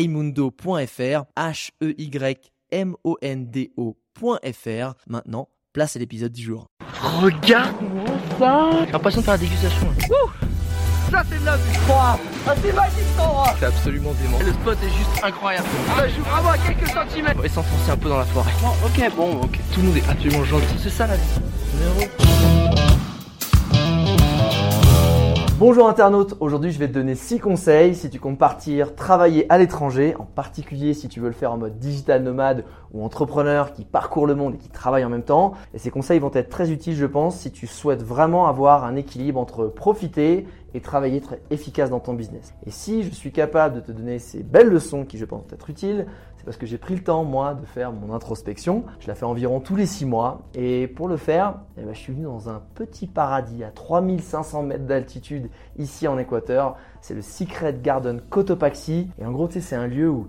heymundo.fr, H-E-Y-M-O-N-D-O.fr. Maintenant, place à l'épisode du jour. Regarde-moi ça J'ai l'impression de faire la dégustation. Ouh ça c'est de la vue Ah c'est magique cet endroit C'est absolument dément. Le spot est juste incroyable. Ça joue vraiment à quelques centimètres. On va s'enfoncer un peu dans la forêt. Oh, ok, bon, ok. Tout le monde est absolument gentil. C'est ça la vie. Bonjour internaute, aujourd'hui je vais te donner 6 conseils si tu comptes partir travailler à l'étranger, en particulier si tu veux le faire en mode digital nomade ou entrepreneur qui parcourt le monde et qui travaille en même temps. Et ces conseils vont être très utiles je pense si tu souhaites vraiment avoir un équilibre entre profiter et travailler très efficace dans ton business. Et si je suis capable de te donner ces belles leçons qui je pense être utiles, parce que j'ai pris le temps moi de faire mon introspection. Je la fais environ tous les 6 mois et pour le faire, eh ben, je suis venu dans un petit paradis à 3500 mètres d'altitude ici en Équateur. C'est le Secret Garden Cotopaxi et en gros tu sais c'est un lieu où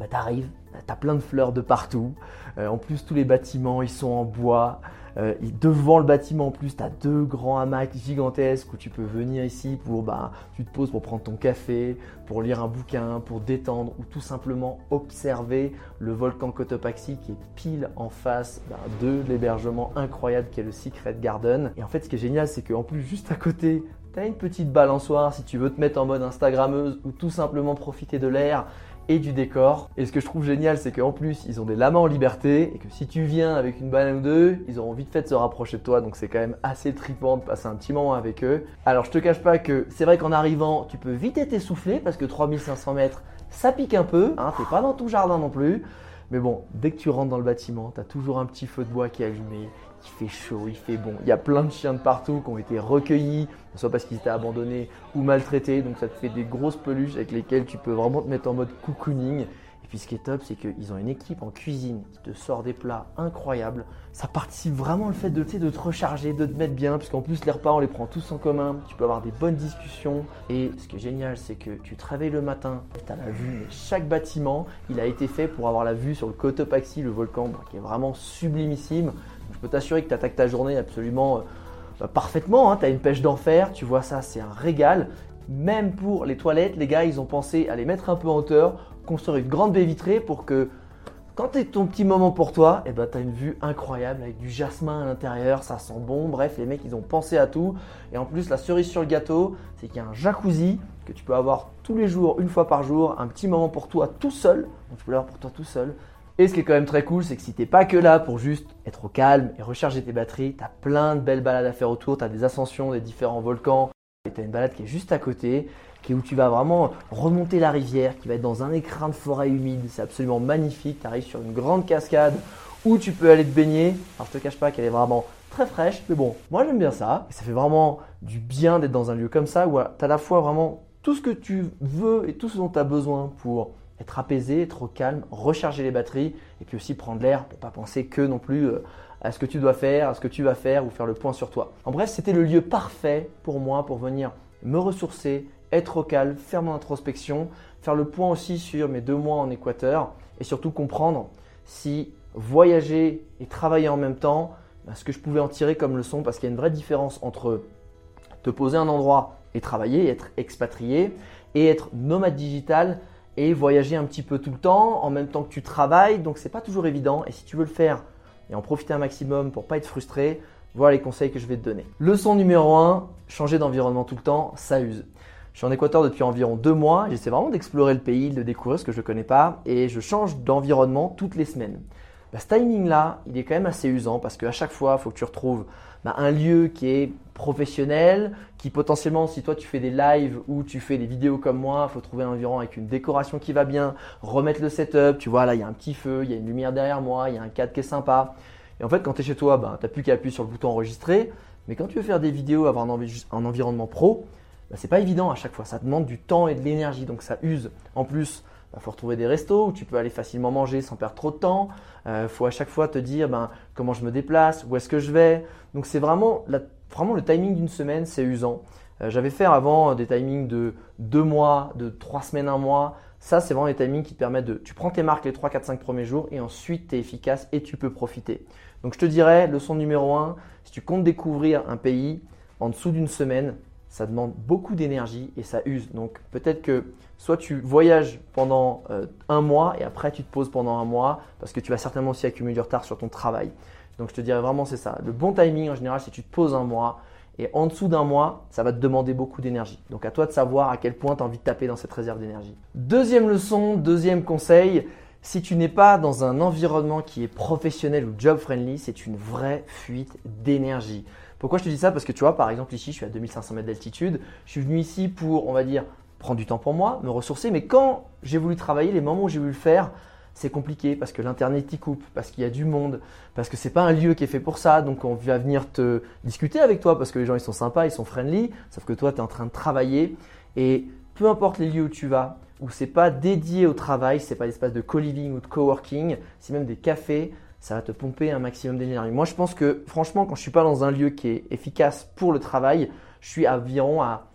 bah, tu arrives, tu as plein de fleurs de partout. Euh, en plus tous les bâtiments ils sont en bois. Euh, devant le bâtiment en plus, tu as deux grands hamacs gigantesques où tu peux venir ici pour, bah, tu te poses pour prendre ton café, pour lire un bouquin, pour détendre ou tout simplement observer le volcan Cotopaxi qui est pile en face bah, de l'hébergement incroyable qui est le Secret Garden. Et en fait, ce qui est génial, c'est qu'en plus, juste à côté, tu as une petite balançoire si tu veux te mettre en mode Instagrammeuse ou tout simplement profiter de l'air et du décor. Et ce que je trouve génial, c'est qu'en plus, ils ont des lamas en liberté et que si tu viens avec une banane ou deux, ils auront vite fait de se rapprocher de toi. Donc c'est quand même assez trippant de passer un petit moment avec eux. Alors je te cache pas que c'est vrai qu'en arrivant, tu peux vite être essoufflé parce que 3500 mètres, ça pique un peu. Hein, T'es pas dans tout jardin non plus. Mais bon, dès que tu rentres dans le bâtiment, tu as toujours un petit feu de bois qui est allumé, il fait chaud, il fait bon. Il y a plein de chiens de partout qui ont été recueillis, soit parce qu'ils étaient abandonnés ou maltraités. Donc ça te fait des grosses peluches avec lesquelles tu peux vraiment te mettre en mode cocooning. Et puis ce qui est top, c'est qu'ils ont une équipe en cuisine qui te sort des plats incroyables. Ça participe vraiment le fait de, de te recharger, de te mettre bien, puisqu'en plus les repas on les prend tous en commun. Tu peux avoir des bonnes discussions. Et ce qui est génial, c'est que tu te réveilles le matin, tu as la vue, mais chaque bâtiment, il a été fait pour avoir la vue sur le Cotopaxi, le volcan, qui est vraiment sublimissime. Je peux t'assurer que tu attaques ta journée absolument euh, parfaitement. Hein. Tu as une pêche d'enfer, tu vois ça, c'est un régal. Même pour les toilettes, les gars, ils ont pensé à les mettre un peu en hauteur construire une grande baie vitrée pour que quand tu ton petit moment pour toi, eh ben, tu as une vue incroyable avec du jasmin à l'intérieur, ça sent bon. Bref, les mecs, ils ont pensé à tout. Et en plus, la cerise sur le gâteau, c'est qu'il y a un jacuzzi que tu peux avoir tous les jours, une fois par jour, un petit moment pour toi tout seul. Donc tu peux l'avoir pour toi tout seul. Et ce qui est quand même très cool, c'est que si t'es pas que là pour juste être au calme et recharger tes batteries, tu as plein de belles balades à faire autour, tu as des ascensions des différents volcans, et tu as une balade qui est juste à côté où tu vas vraiment remonter la rivière, qui va être dans un écrin de forêt humide. C'est absolument magnifique. Tu arrives sur une grande cascade où tu peux aller te baigner. Alors je te cache pas qu'elle est vraiment très fraîche, mais bon, moi j'aime bien ça. Ça fait vraiment du bien d'être dans un lieu comme ça où tu as à la fois vraiment tout ce que tu veux et tout ce dont tu as besoin pour être apaisé, être au calme, recharger les batteries et puis aussi prendre l'air pour pas penser que non plus euh, à ce que tu dois faire, à ce que tu vas faire ou faire le point sur toi. En bref, c'était le lieu parfait pour moi pour venir me ressourcer, être au calme, faire mon introspection, faire le point aussi sur mes deux mois en Équateur et surtout comprendre si voyager et travailler en même temps, ben, ce que je pouvais en tirer comme leçon parce qu'il y a une vraie différence entre te poser un endroit et travailler, être expatrié et être nomade digital et voyager un petit peu tout le temps en même temps que tu travailles. Donc c'est pas toujours évident et si tu veux le faire et en profiter un maximum pour pas être frustré, voilà les conseils que je vais te donner. Leçon numéro 1, changer d'environnement tout le temps, ça use. Je suis en Équateur depuis environ deux mois. J'essaie vraiment d'explorer le pays, de découvrir ce que je ne connais pas et je change d'environnement toutes les semaines. Bah, ce timing-là, il est quand même assez usant parce qu'à chaque fois, il faut que tu retrouves bah, un lieu qui est professionnel, qui potentiellement, si toi tu fais des lives ou tu fais des vidéos comme moi, il faut trouver un environnement avec une décoration qui va bien, remettre le setup. Tu vois, là, il y a un petit feu, il y a une lumière derrière moi, il y a un cadre qui est sympa. Et en fait, quand tu es chez toi, bah, tu n'as plus qu'à appuyer sur le bouton enregistrer. Mais quand tu veux faire des vidéos, avoir un environnement pro, bah, c'est pas évident à chaque fois. Ça demande du temps et de l'énergie, donc ça use. En plus, il faut retrouver des restos où tu peux aller facilement manger sans perdre trop de temps. Il faut à chaque fois te dire ben, comment je me déplace, où est-ce que je vais. Donc c'est vraiment, vraiment le timing d'une semaine, c'est usant. J'avais fait avant des timings de deux mois, de trois semaines, un mois. Ça, c'est vraiment les timings qui te permettent de. Tu prends tes marques les 3, 4, 5 premiers jours et ensuite tu es efficace et tu peux profiter. Donc je te dirais, leçon numéro 1, si tu comptes découvrir un pays en dessous d'une semaine, ça demande beaucoup d'énergie et ça use. Donc peut-être que soit tu voyages pendant euh, un mois et après tu te poses pendant un mois parce que tu vas certainement aussi accumuler du retard sur ton travail. Donc je te dirais vraiment c'est ça. Le bon timing en général, c'est tu te poses un mois et en dessous d'un mois, ça va te demander beaucoup d'énergie. Donc à toi de savoir à quel point tu as envie de taper dans cette réserve d'énergie. Deuxième leçon, deuxième conseil, si tu n'es pas dans un environnement qui est professionnel ou job friendly, c'est une vraie fuite d'énergie. Pourquoi je te dis ça? Parce que tu vois, par exemple, ici, je suis à 2500 mètres d'altitude. Je suis venu ici pour, on va dire, prendre du temps pour moi, me ressourcer. Mais quand j'ai voulu travailler, les moments où j'ai voulu le faire, c'est compliqué parce que l'internet t'y coupe, parce qu'il y a du monde, parce que c'est pas un lieu qui est fait pour ça. Donc on va venir te discuter avec toi parce que les gens ils sont sympas, ils sont friendly, sauf que toi tu es en train de travailler et peu importe les lieux où tu vas, où c'est pas dédié au travail, c'est pas l'espace de co-living ou de coworking, c'est même des cafés, ça va te pomper un maximum d'énergie. Moi, je pense que franchement, quand je suis pas dans un lieu qui est efficace pour le travail, je suis environ à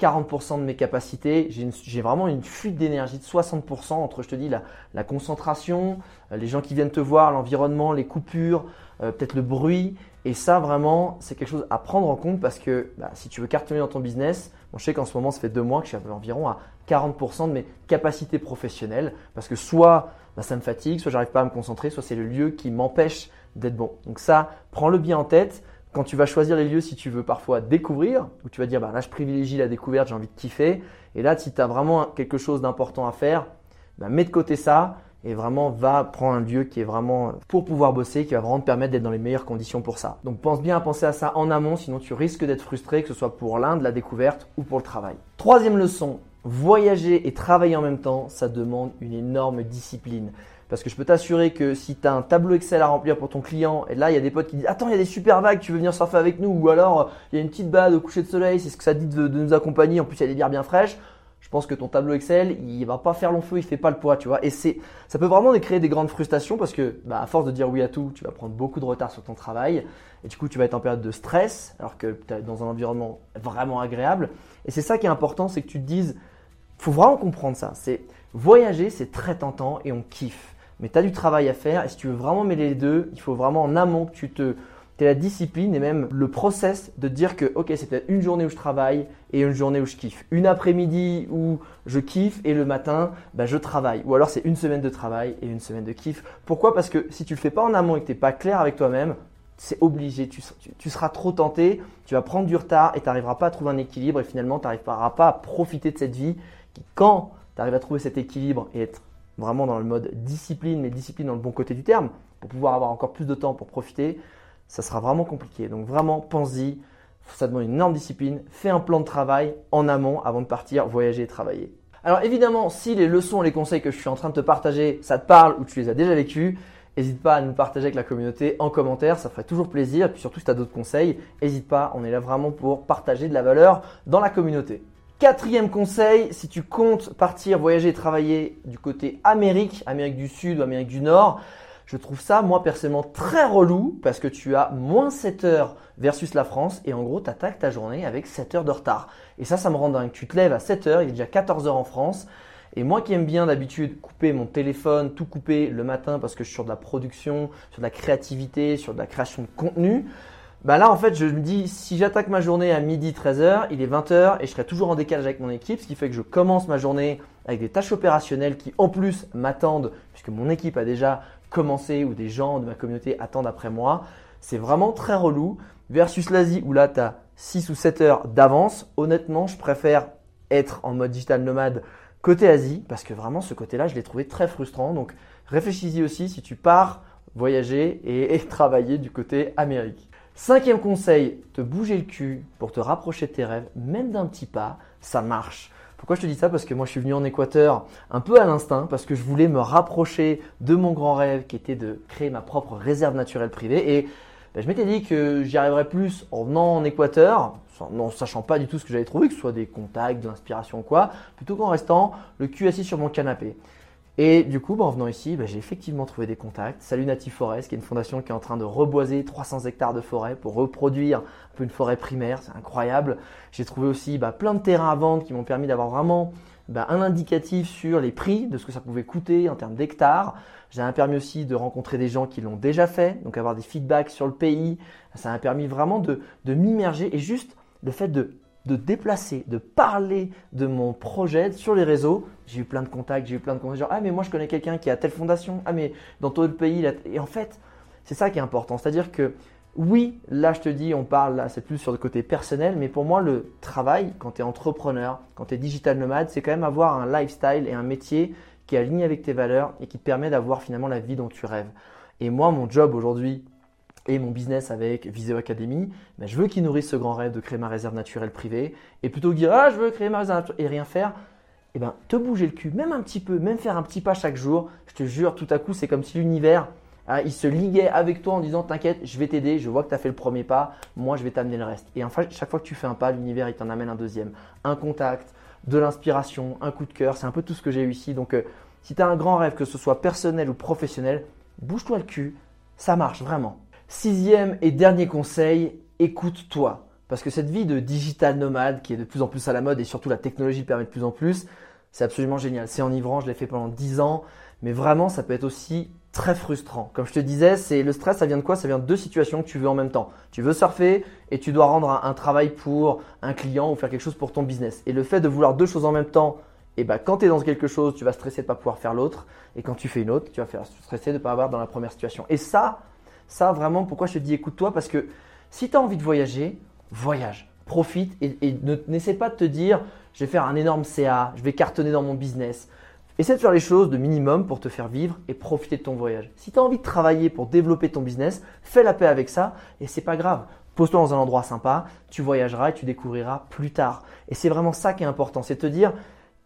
40% de mes capacités. J'ai vraiment une fuite d'énergie de 60% entre, je te dis, la, concentration, euh, les gens qui viennent te voir, l'environnement, les coupures, euh, peut-être le bruit. Et ça, vraiment, c'est quelque chose à prendre en compte parce que bah, si tu veux cartonner dans ton business, je sais qu'en ce moment, ça fait deux mois que je suis environ à 40% de mes capacités professionnelles parce que soit bah, ça me fatigue, soit j'arrive pas à me concentrer, soit c'est le lieu qui m'empêche d'être bon. Donc ça, prends-le bien en tête. Quand tu vas choisir les lieux, si tu veux parfois découvrir, ou tu vas dire bah, là je privilégie la découverte, j'ai envie de kiffer. Et là, si tu as vraiment quelque chose d'important à faire, bah, mets de côté ça et vraiment va prendre un lieu qui est vraiment pour pouvoir bosser, qui va vraiment te permettre d'être dans les meilleures conditions pour ça. Donc pense bien à penser à ça en amont, sinon tu risques d'être frustré, que ce soit pour l'un de la découverte ou pour le travail. Troisième leçon, voyager et travailler en même temps, ça demande une énorme discipline. Parce que je peux t'assurer que si tu as un tableau Excel à remplir pour ton client, et là il y a des potes qui disent Attends, il y a des super vagues, tu veux venir surfer avec nous Ou alors il y a une petite balade au coucher de soleil, c'est ce que ça dit de, nous accompagner, en plus il y a des bières bien fraîches. Je pense que ton tableau Excel, il va pas faire long feu, il fait pas le poids, tu vois. Et c'est, ça peut vraiment créer des grandes frustrations parce que, bah, à force de dire oui à tout, tu vas prendre beaucoup de retard sur ton travail et du coup, tu vas être en période de stress alors que tu es dans un environnement vraiment agréable. Et c'est ça qui est important, c'est que tu te dises, faut vraiment comprendre ça. C'est voyager, c'est très tentant et on kiffe. Mais tu as du travail à faire et si tu veux vraiment mêler les deux, il faut vraiment en amont que tu te tu la discipline et même le process de dire que ok c'est peut-être une journée où je travaille et une journée où je kiffe. Une après-midi où je kiffe et le matin bah, je travaille. Ou alors c'est une semaine de travail et une semaine de kiff. Pourquoi? Parce que si tu le fais pas en amont et que tu n'es pas clair avec toi-même, c'est obligé. Tu, tu, seras trop tenté, tu vas prendre du retard et tu n'arriveras pas à trouver un équilibre et finalement tu n'arriveras pas à profiter de cette vie quand tu arrives à trouver cet équilibre et être vraiment dans le mode discipline, mais discipline dans le bon côté du terme, pour pouvoir avoir encore plus de temps pour profiter, ça sera vraiment compliqué. Donc vraiment, pense-y, ça demande une énorme discipline, fais un plan de travail en amont avant de partir voyager et travailler. Alors évidemment, si les leçons et les conseils que je suis en train de te partager, ça te parle ou tu les as déjà vécus, n'hésite pas à nous partager avec la communauté en commentaire, ça ferait toujours plaisir. Et puis surtout si tu as d'autres conseils, n'hésite pas, on est là vraiment pour partager de la valeur dans la communauté. Quatrième conseil, si tu comptes partir voyager et travailler du côté Amérique, Amérique du Sud ou Amérique du Nord, je trouve ça, moi personnellement, très relou parce que tu as moins 7 heures versus la France et en gros, tu attaques ta journée avec 7 heures de retard. Et ça, ça me rend dingue. Tu te lèves à 7 heures, il est déjà 14 heures en France. Et moi qui aime bien d'habitude couper mon téléphone, tout couper le matin parce que je suis sur de la production, sur de la créativité, sur de la création de contenu, bah là, en fait, je me dis, si j'attaque ma journée à midi 13h, il est 20h et je serai toujours en décalage avec mon équipe, ce qui fait que je commence ma journée avec des tâches opérationnelles qui, en plus, m'attendent, puisque mon équipe a déjà commencé ou des gens de ma communauté attendent après moi. C'est vraiment très relou. Versus l'Asie, où là, tu as 6 ou 7 heures d'avance. Honnêtement, je préfère être en mode digital nomade côté Asie, parce que vraiment, ce côté-là, je l'ai trouvé très frustrant. Donc, réfléchis-y aussi si tu pars voyager et travailler du côté Amérique. Cinquième conseil, te bouger le cul pour te rapprocher de tes rêves, même d'un petit pas, ça marche. Pourquoi je te dis ça? Parce que moi je suis venu en Équateur un peu à l'instinct, parce que je voulais me rapprocher de mon grand rêve qui était de créer ma propre réserve naturelle privée. Et ben, je m'étais dit que j'y arriverais plus en venant en Équateur, en sachant pas du tout ce que j'allais trouver, que ce soit des contacts, de l'inspiration ou quoi, plutôt qu'en restant le cul assis sur mon canapé. Et du coup, bah, en venant ici, bah, j'ai effectivement trouvé des contacts. Salut Native Forest, qui est une fondation qui est en train de reboiser 300 hectares de forêt pour reproduire un peu une forêt primaire. C'est incroyable. J'ai trouvé aussi bah, plein de terrains à vendre qui m'ont permis d'avoir vraiment un indicatif sur les prix de ce que ça pouvait coûter en termes d'hectares. Ça m'a permis aussi de rencontrer des gens qui l'ont déjà fait, donc avoir des feedbacks sur le pays. Ça m'a permis vraiment de, de m'immerger et juste le fait de de déplacer, de parler de mon projet sur les réseaux. J'ai eu plein de contacts, j'ai eu plein de contacts. Genre, ah, mais moi, je connais quelqu'un qui a telle fondation. Ah, mais dans le pays. Et en fait, c'est ça qui est important. C'est-à-dire que, oui, là, je te dis, on parle, là, c'est plus sur le côté personnel. Mais pour moi, le travail, quand tu es entrepreneur, quand tu es digital nomade, c'est quand même avoir un lifestyle et un métier qui est aligné avec tes valeurs et qui te permet d'avoir finalement la vie dont tu rêves. Et moi, mon job aujourd'hui, et mon business avec Viseo Academy, ben je veux qu'il nourrisse ce grand rêve de créer ma réserve naturelle privée. Et plutôt que dire ah je veux créer ma réserve et rien faire, eh ben te bouger le cul, même un petit peu, même faire un petit pas chaque jour. Je te jure, tout à coup c'est comme si l'univers hein, il se liguait avec toi en disant t'inquiète, je vais t'aider, je vois que tu as fait le premier pas, moi je vais t'amener le reste. Et enfin chaque fois que tu fais un pas, l'univers il t'en amène un deuxième, un contact, de l'inspiration, un coup de cœur, c'est un peu tout ce que j'ai eu ici. Donc euh, si tu as un grand rêve, que ce soit personnel ou professionnel, bouge-toi le cul, ça marche vraiment. Sixième et dernier conseil, écoute-toi. Parce que cette vie de digital nomade qui est de plus en plus à la mode et surtout la technologie permet de plus en plus, c'est absolument génial. C'est enivrant, je l'ai fait pendant 10 ans, mais vraiment ça peut être aussi très frustrant. Comme je te disais, c'est le stress, ça vient de quoi? Ça vient de deux situations que tu veux en même temps. Tu veux surfer et tu dois rendre un, travail pour un client ou faire quelque chose pour ton business. Et le fait de vouloir deux choses en même temps, et eh ben, quand tu es dans quelque chose, tu vas stresser de ne pas pouvoir faire l'autre. Et quand tu fais une autre, tu vas faire stresser de ne pas avoir dans la première situation. Et ça, ça, vraiment, pourquoi je te dis écoute-toi Parce que si tu as envie de voyager, voyage, profite et, n'essaie pas de te dire je vais faire un énorme CA, je vais cartonner dans mon business. Essaie de faire les choses de minimum pour te faire vivre et profiter de ton voyage. Si tu as envie de travailler pour développer ton business, fais la paix avec ça et c'est pas grave. Pose-toi dans un endroit sympa, tu voyageras et tu découvriras plus tard. Et c'est vraiment ça qui est important, c'est te dire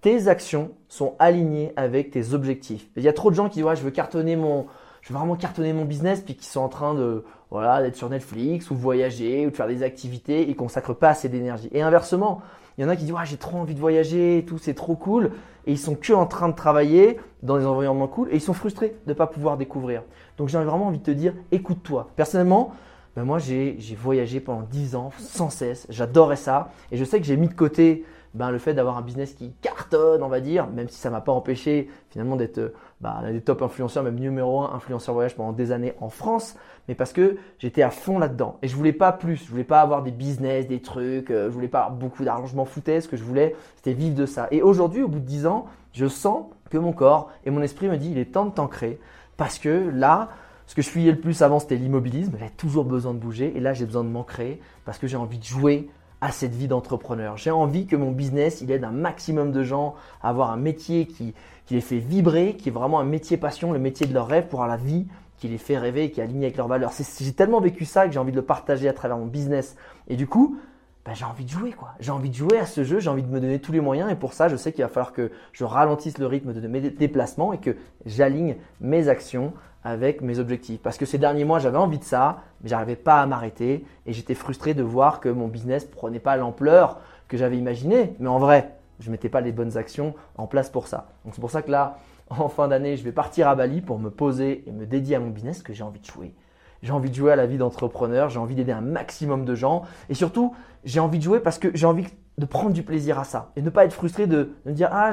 tes actions sont alignées avec tes objectifs. Il y a trop de gens qui disent ouais, je veux cartonner mon, je veux vraiment cartonner mon business, puis qui sont en train de voilà d'être sur Netflix ou voyager ou de faire des activités, ils consacrent pas assez d'énergie. Et inversement, il y en a qui disent ouais, j'ai trop envie de voyager et tout, c'est trop cool, et ils sont que en train de travailler dans des environnements cool et ils sont frustrés de ne pas pouvoir découvrir. Donc j'ai vraiment envie de te dire, écoute-toi. Personnellement, ben moi j'ai voyagé pendant 10 ans sans cesse, j'adorais ça, et je sais que j'ai mis de côté ben, le fait d'avoir un business qui cartonne, on va dire, même si ça m'a pas empêché finalement d'être euh, bah, des top influenceurs, même numéro un influenceur voyage pendant des années en France, mais parce que j'étais à fond là-dedans et je voulais pas plus, je voulais pas avoir des business, des trucs, euh, je voulais pas avoir beaucoup d'argent, je m'en foutais, ce que je voulais, c'était vivre de ça. Et aujourd'hui, au bout de 10 ans, je sens que mon corps et mon esprit me dit il est temps de t'ancrer parce que là, ce que je fuyais le plus avant, c'était l'immobilisme. J'avais toujours besoin de bouger. Et là, j'ai besoin de m'ancrer parce que j'ai envie de jouer à cette vie d'entrepreneur. J'ai envie que mon business, il aide un maximum de gens à avoir un métier qui, qui les fait vibrer, qui est vraiment un métier passion, le métier de leur rêve pour avoir la vie qui les fait rêver, qui est alignée avec leurs valeurs. J'ai tellement vécu ça que j'ai envie de le partager à travers mon business. Et du coup, bah, j'ai envie de jouer quoi. J'ai envie de jouer à ce jeu, j'ai envie de me donner tous les moyens et pour ça, je sais qu'il va falloir que je ralentisse le rythme de mes déplacements et que j'aligne mes actions avec mes objectifs. Parce que ces derniers mois, j'avais envie de ça, mais j'arrivais pas à m'arrêter et j'étais frustré de voir que mon business prenait pas l'ampleur que j'avais imaginé. Mais en vrai, je mettais pas les bonnes actions en place pour ça. Donc c'est pour ça que là, en fin d'année, je vais partir à Bali pour me poser et me dédier à mon business que j'ai envie de jouer. J'ai envie de jouer à la vie d'entrepreneur, j'ai envie d'aider un maximum de gens et surtout, j'ai envie de jouer parce que j'ai envie de prendre du plaisir à ça et ne pas être frustré de, me dire ah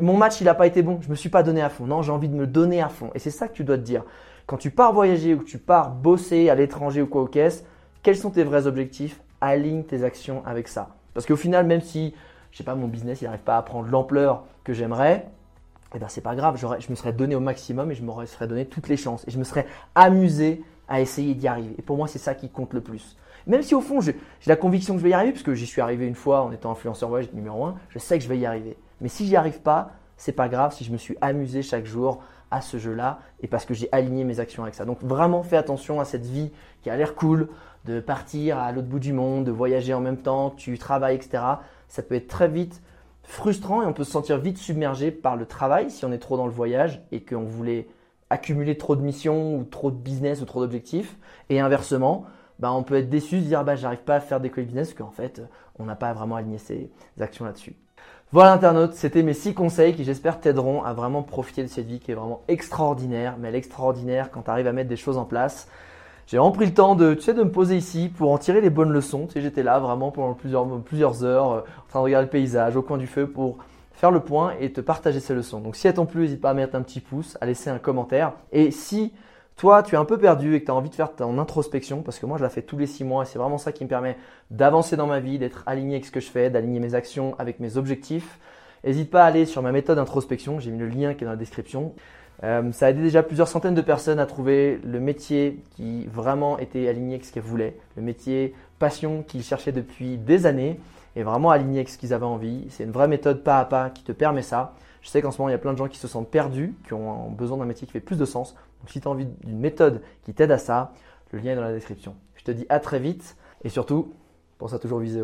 mon match, il n'a pas été bon, je ne me suis pas donné à fond. Non, j'ai envie de me donner à fond. Et c'est ça que tu dois te dire. Quand tu pars voyager ou que tu pars bosser à l'étranger ou quoi au caisse, quels sont tes vrais objectifs? Aligne tes actions avec ça. Parce qu'au final, même si, je sais pas, mon business, n'arrive pas à prendre l'ampleur que j'aimerais, eh ben c'est pas grave, je me serais donné au maximum et je me serais donné toutes les chances. Et je me serais amusé à essayer d'y arriver. Et pour moi, c'est ça qui compte le plus. Même si au fond, j'ai la conviction que je vais y arriver, parce que j'y suis arrivé une fois en étant influenceur voyage numéro 1, je sais que je vais y arriver. Mais si j'y arrive pas, c'est pas grave si je me suis amusé chaque jour à ce jeu-là et parce que j'ai aligné mes actions avec ça. Donc vraiment fais attention à cette vie qui a l'air cool, de partir à l'autre bout du monde, de voyager en même temps, tu travailles, etc. Ça peut être très vite frustrant et on peut se sentir vite submergé par le travail si on est trop dans le voyage et qu'on voulait accumuler trop de missions ou trop de business ou trop d'objectifs. Et inversement, bah, on peut être déçu, se dire bah, j'arrive pas à faire des business, parce qu'en fait, on n'a pas vraiment aligné ses actions là-dessus. Voilà internaute, c'était mes 6 conseils qui j'espère t'aideront à vraiment profiter de cette vie qui est vraiment extraordinaire, mais elle extraordinaire quand tu arrives à mettre des choses en place. J'ai vraiment pris le temps de, tu sais, de me poser ici pour en tirer les bonnes leçons. J'étais là vraiment pendant plusieurs, plusieurs heures euh, en train de regarder le paysage au coin du feu pour faire le point et te partager ces leçons. Donc si elles t'ont plu, n'hésite pas à mettre un petit pouce, à laisser un commentaire. Et si toi, tu es un peu perdu et que tu as envie de faire ton introspection, parce que moi, je la fais tous les six mois et c'est vraiment ça qui me permet d'avancer dans ma vie, d'être aligné avec ce que je fais, d'aligner mes actions avec mes objectifs. N'hésite pas à aller sur ma méthode introspection, j'ai mis le lien qui est dans la description. Euh, ça a aidé déjà plusieurs centaines de personnes à trouver le métier qui vraiment était aligné avec ce qu'elles voulaient, le métier passion qu'ils cherchaient depuis des années et vraiment aligné avec ce qu'ils avaient envie. C'est une vraie méthode pas à pas qui te permet ça. Je sais qu'en ce moment, il y a plein de gens qui se sentent perdus, qui ont besoin d'un métier qui fait plus de sens. Donc si tu as envie d'une méthode qui t'aide à ça, le lien est dans la description. Je te dis à très vite et surtout, pense à toujours viser.